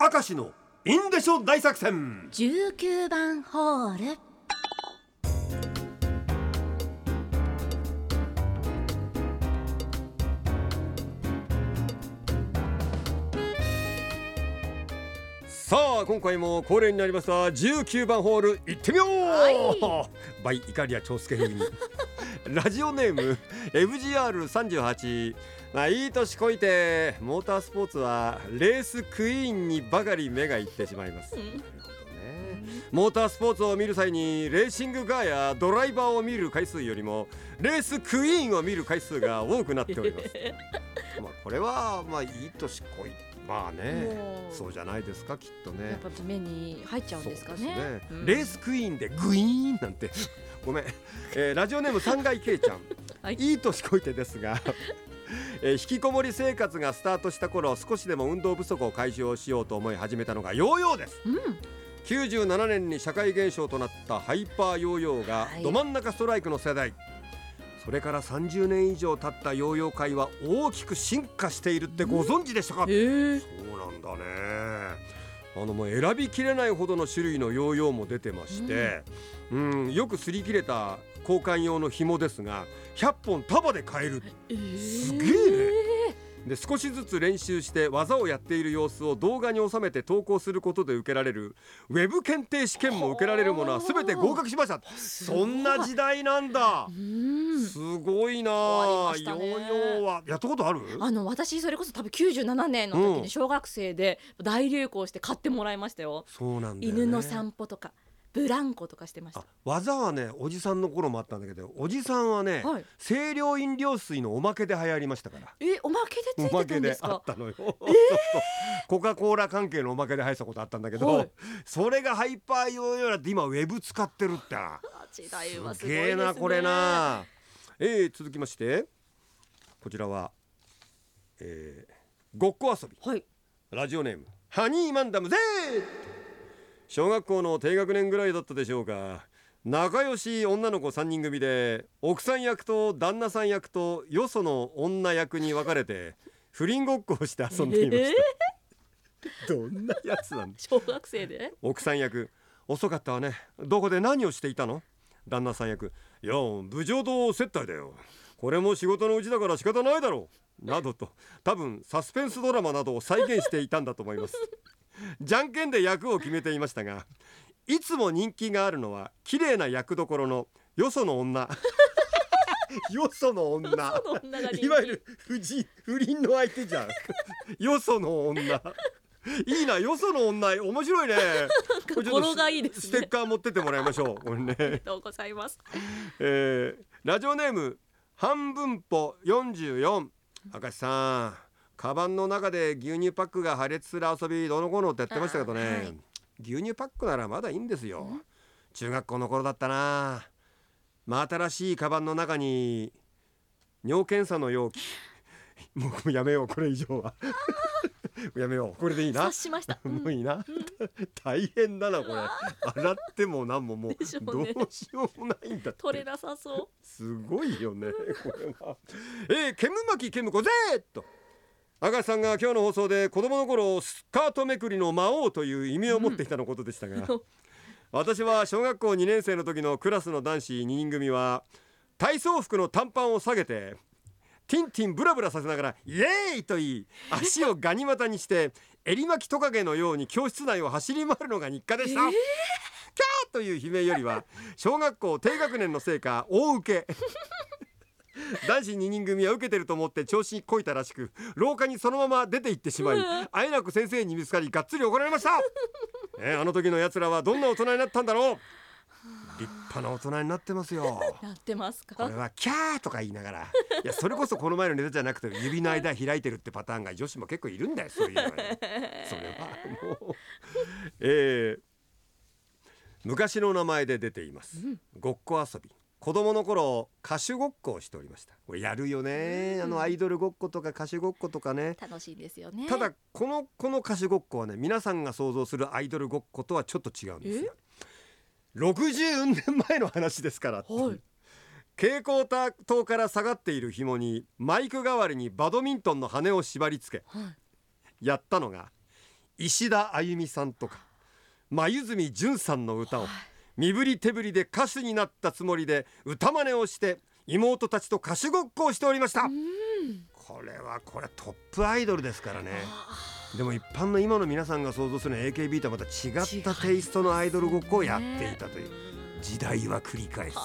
明石のインデショ大作戦。19番ホール。さあ今回も恒例になりました19番ホール行ってみよう、は バイイカリア長介風にラジオネーム FGR38 まあいい年こいてモータースポーツはレースクイーンにばかり目がいってしまいます、うん。なるほどね。モータースポーツを見る際にレーシングカーやドライバーを見る回数よりもレースクイーンを見る回数が多くなっております。まあこれはまあいい年こいまあねそうじゃないですかきっとね。やっぱ目に入っちゃうんですかね。そうん。レースクイーンでグイーンなんて。ごめん、えーラジオネーム三階圭ちゃん、はい。いい年こいてですが えー引きこもり生活がスタートした頃少しでも運動不足を解消しようと思い始めたのがヨーヨーです。うん。97年に社会現象となったハイパーヨーヨーがはい。ど真ん中ストライクの世代、それから30年以上経ったヨーヨー界は大きく進化しているってご存知でしたか、へえ。そうなんだね。あのもう選びきれないほどの種類のヨーヨーも出てまして、うん、よく擦り切れた交換用の紐ですが100本束で買えるえー。すげえで少しずつ練習して技をやっている様子を動画に収めて投稿することで受けられるウェブ検定試験も受けられるものは全て合格しました。そんな時代なんだ。うん。すごいな。ヨーヨーは。やったことある？あの私それこそ多分97年の時うんに小学生で大流行して買ってもらいましたよ、そうなんだよ、ね、犬の散歩とかブランコとかしてました。あ技はねおじさんの頃もあったんだけどおじさんはね、はい。清涼飲料水のおまけで流行りましたから。えおまけでつおいてたまけでんですか？あったのよ、コカ・コーラ関係のおまけで入ったことあったんだけど、はい。それがハイパーヨーヨーだって今ウェブ使ってるって。なあ時代はすすごいですね。げえなこれな。えー、続きましてこちらは、えー、ごっこ遊び。はい。ラジオネームハニーマンダムゼー小学校の低学年ぐらいだったでしょうか。仲良し女の子3人組で奥さん役と旦那さん役とよその女役に分かれて不倫ごっこをして遊んでいましえた、どんなやつなんだ。小学生で？奥さん役。遅かったわね。どこで何をしていたの？旦那さん役。いや部長と接待だよ。これも仕事のうちだから仕方ないだろう。などと。多分サスペンスドラマなどを再現していたんだと思いますじゃんけんで役を決めていましたがいつも人気があるのは綺麗な役どころの よその女。よその女。その女が人気。いわゆる不倫不倫の相手じゃん。よその女。いいなよその女。面白いね。これちょっと語呂がいいですね。ステッカー持ってってもらいましょう。これね。ありがとうございます。えーラジオネーム半分歩44明石さんカバンの中で牛乳パックが破裂する遊びどのこうのってやってましたけどね、はい。牛乳パックならまだいいんですよ。中学校の頃だったな。真新しいカバンの中に尿検査の容器。もうやめようこれ以上は。やめよう。これでいいな。察しました、うん。もういいな、大変だなこれ。洗っても何ももうでしょどうね。うしようもないんだ取れなさそすごいよねこれは。えー、煙巻煙子ぜーっと赤石さんが今日の放送で子供の頃スカートめくりの魔王という意味を持っていたのことでしたが、うん。私は小学校2年生の時のクラスの男子2人組は体操服の短パンを下げてティンティンブラブラさせながらイエーイと言い足をガニ股にして襟巻きトカゲのように教室内を走り回るのが日課でした、えー。キャーという悲鳴よりは小学校低学年のせいか大受け男子2人組は受けてると思って調子にこいたらしく廊下にそのまま出て行ってしまいうん。あえなく先生に見つかりがっつり怒られました、えーあの時の奴らはどんな大人になったんだろう。立派な大人になってますよ。やってますこかれはキャーとか言いながら。いやそれこそこの前のネタじゃなくて指の間開いてるってパターンが女子も結構いるんだよそういうのはねそれはもう。えー昔の名前で出ています、ごっこ遊び子供の頃歌手ごっこをしておりました。これやるよね、うん。あのアイドルごっことか歌手ごっことかね。楽しいんですよね。ただこのこの歌手ごっこはね皆さんが想像するアイドルごっことはちょっと違うんですよ。60年前の話ですから蛍光灯から下がっている紐にマイク代わりにバドミントンの羽を縛り付けはい。やったのが石田あゆみさんとか黛淳さんの歌を身振り手振りで歌手になったつもりで歌真似をして妹たちと歌手ごっこをしておりました。うんこれはこれトップアイドルですからね。あでも一般の今の皆さんが想像する AKB とはまた違ったテイストのアイドルごっこをやっていたという。時代は繰り返す